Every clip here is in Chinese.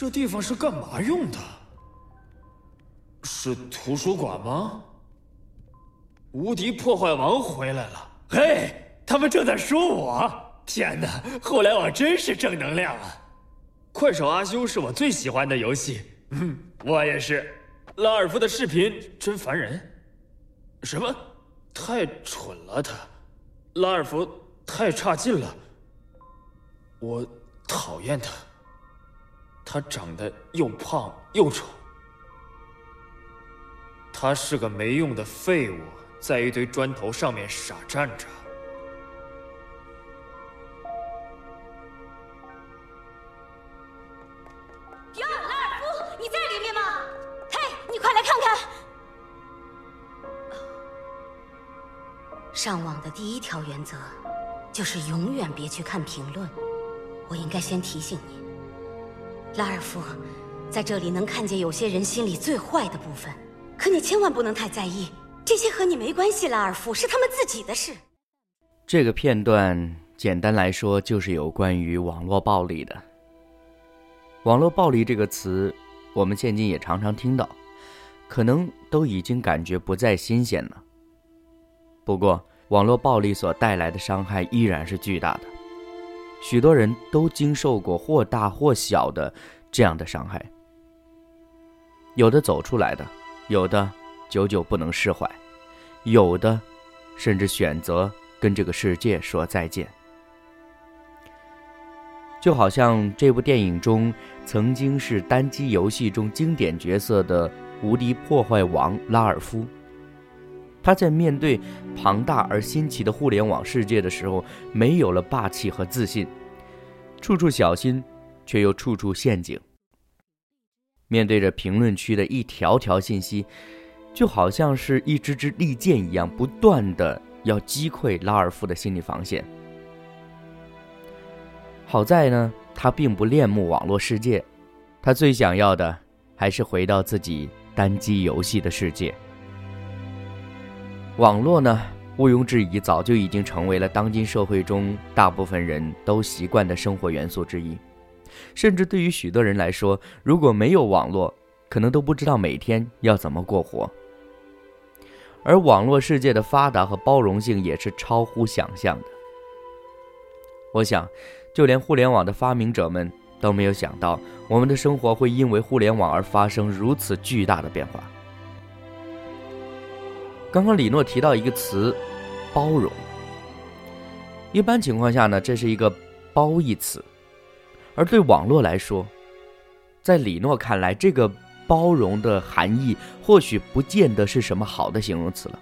这地方是干嘛用的？是图书馆吗？无敌破坏王回来了！嘿，他们正在说我。天哪，互联网真是正能量啊！快手阿修是我最喜欢的游戏。嗯，我也是。拉尔夫的视频真烦人。什么？太蠢了他。拉尔夫太差劲了，我讨厌他。他长得又胖又丑，他是个没用的废物，在一堆砖头上面傻站着。哟，拉尔夫，你在里面吗？嘿，你快来看看。上网的第一条原则，就是永远别去看评论。我应该先提醒你。拉尔夫，在这里能看见有些人心里最坏的部分，可你千万不能太在意，这些和你没关系。拉尔夫是他们自己的事。这个片段简单来说就是有关于网络暴力的。网络暴力这个词，我们现今也常常听到，可能都已经感觉不再新鲜了。不过，网络暴力所带来的伤害依然是巨大的。许多人都经受过或大或小的这样的伤害，有的走出来的，有的久久不能释怀，有的甚至选择跟这个世界说再见。就好像这部电影中曾经是单机游戏中经典角色的无敌破坏王拉尔夫，他在面对庞大而新奇的互联网世界的时候，没有了霸气和自信，处处小心，却又处处陷阱。面对着评论区的一条条信息，就好像是一支支利剑一样，不断的要击溃拉尔夫的心理防线。好在呢，他并不恋慕网络世界，他最想要的还是回到自己单机游戏的世界。网络呢，毋庸置疑，早就已经成为了当今社会中大部分人都习惯的生活元素之一。甚至对于许多人来说，如果没有网络，可能都不知道每天要怎么过活。而网络世界的发达和包容性也是超乎想象的。我想。就连互联网的发明者们都没有想到，我们的生活会因为互联网而发生如此巨大的变化。刚刚李诺提到一个词“包容”，一般情况下呢，这是一个褒义词，而对网络来说，在李诺看来，这个包容的含义或许不见得是什么好的形容词了。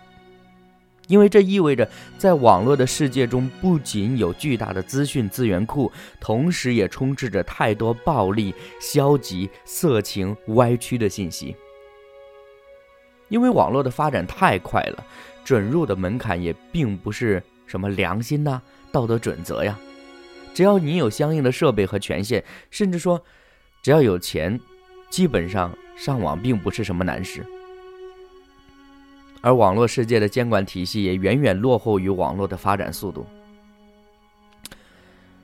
因为这意味着，在网络的世界中，不仅有巨大的资讯资源库，同时也充斥着太多暴力、消极、色情、歪曲的信息。因为网络的发展太快了，准入的门槛也并不是什么良心呐、道德准则呀。只要你有相应的设备和权限，甚至说，只要有钱，基本上上网并不是什么难事。而网络世界的监管体系也远远落后于网络的发展速度。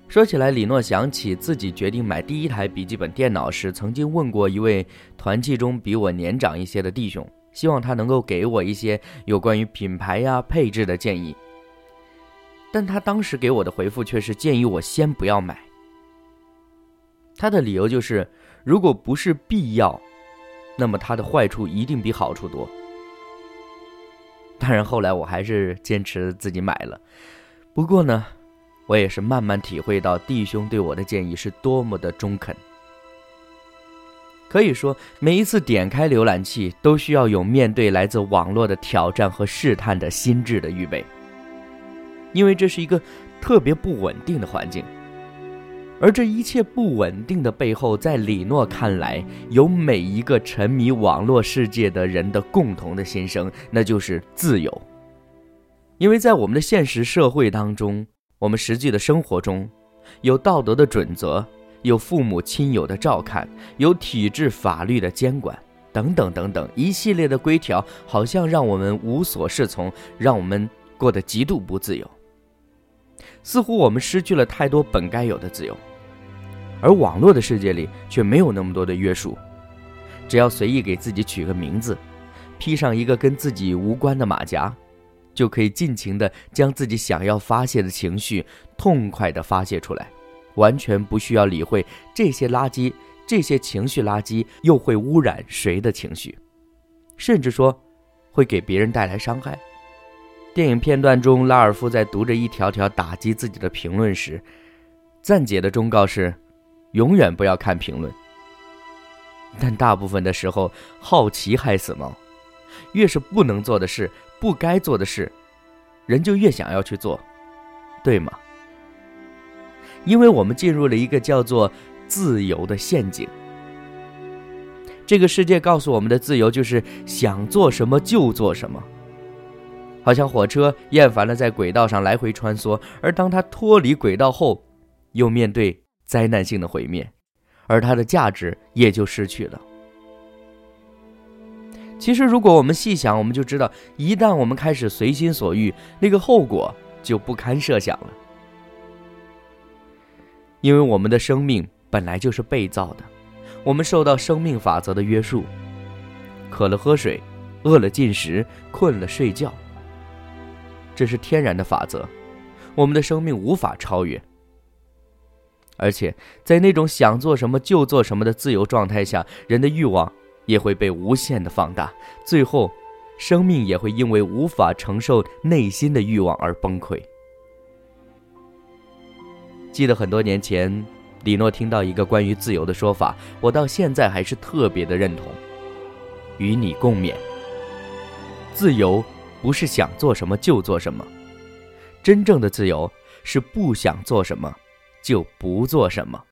说起来，李诺想起自己决定买第一台笔记本电脑时，曾经问过一位团契中比我年长一些的弟兄，希望他能够给我一些有关于品牌呀、配置的建议。但他当时给我的回复却是建议我先不要买。他的理由就是，如果不是必要，那么它的坏处一定比好处多。当然，后来我还是坚持自己买了。不过呢，我也是慢慢体会到弟兄对我的建议是多么的中肯。可以说，每一次点开浏览器，都需要有面对来自网络的挑战和试探的心智的预备。因为这是一个特别不稳定的环境。而这一切不稳定的背后，在李诺看来，有每一个沉迷网络世界的人的共同的心声，那就是自由。因为在我们的现实社会当中，我们实际的生活中，有道德的准则，有父母亲友的照看，有体制法律的监管，等等等等，一系列的规条，好像让我们无所适从，让我们过得极度不自由。似乎我们失去了太多本该有的自由。而网络的世界里却没有那么多的约束，只要随意给自己取个名字，披上一个跟自己无关的马甲，就可以尽情的将自己想要发泄的情绪痛快的发泄出来，完全不需要理会这些垃圾、这些情绪垃圾又会污染谁的情绪，甚至说会给别人带来伤害。电影片段中，拉尔夫在读着一条条打击自己的评论时，暂解的忠告是。永远不要看评论，但大部分的时候，好奇害死猫。越是不能做的事、不该做的事，人就越想要去做，对吗？因为我们进入了一个叫做自由的陷阱。这个世界告诉我们的自由就是想做什么就做什么，好像火车厌烦了在轨道上来回穿梭，而当它脱离轨道后，又面对。灾难性的毁灭，而它的价值也就失去了。其实，如果我们细想，我们就知道，一旦我们开始随心所欲，那个后果就不堪设想了。因为我们的生命本来就是被造的，我们受到生命法则的约束：渴了喝水，饿了进食，困了睡觉。这是天然的法则，我们的生命无法超越。而且，在那种想做什么就做什么的自由状态下，人的欲望也会被无限的放大，最后，生命也会因为无法承受内心的欲望而崩溃。记得很多年前，李诺听到一个关于自由的说法，我到现在还是特别的认同，与你共勉。自由不是想做什么就做什么，真正的自由是不想做什么。就不做什么。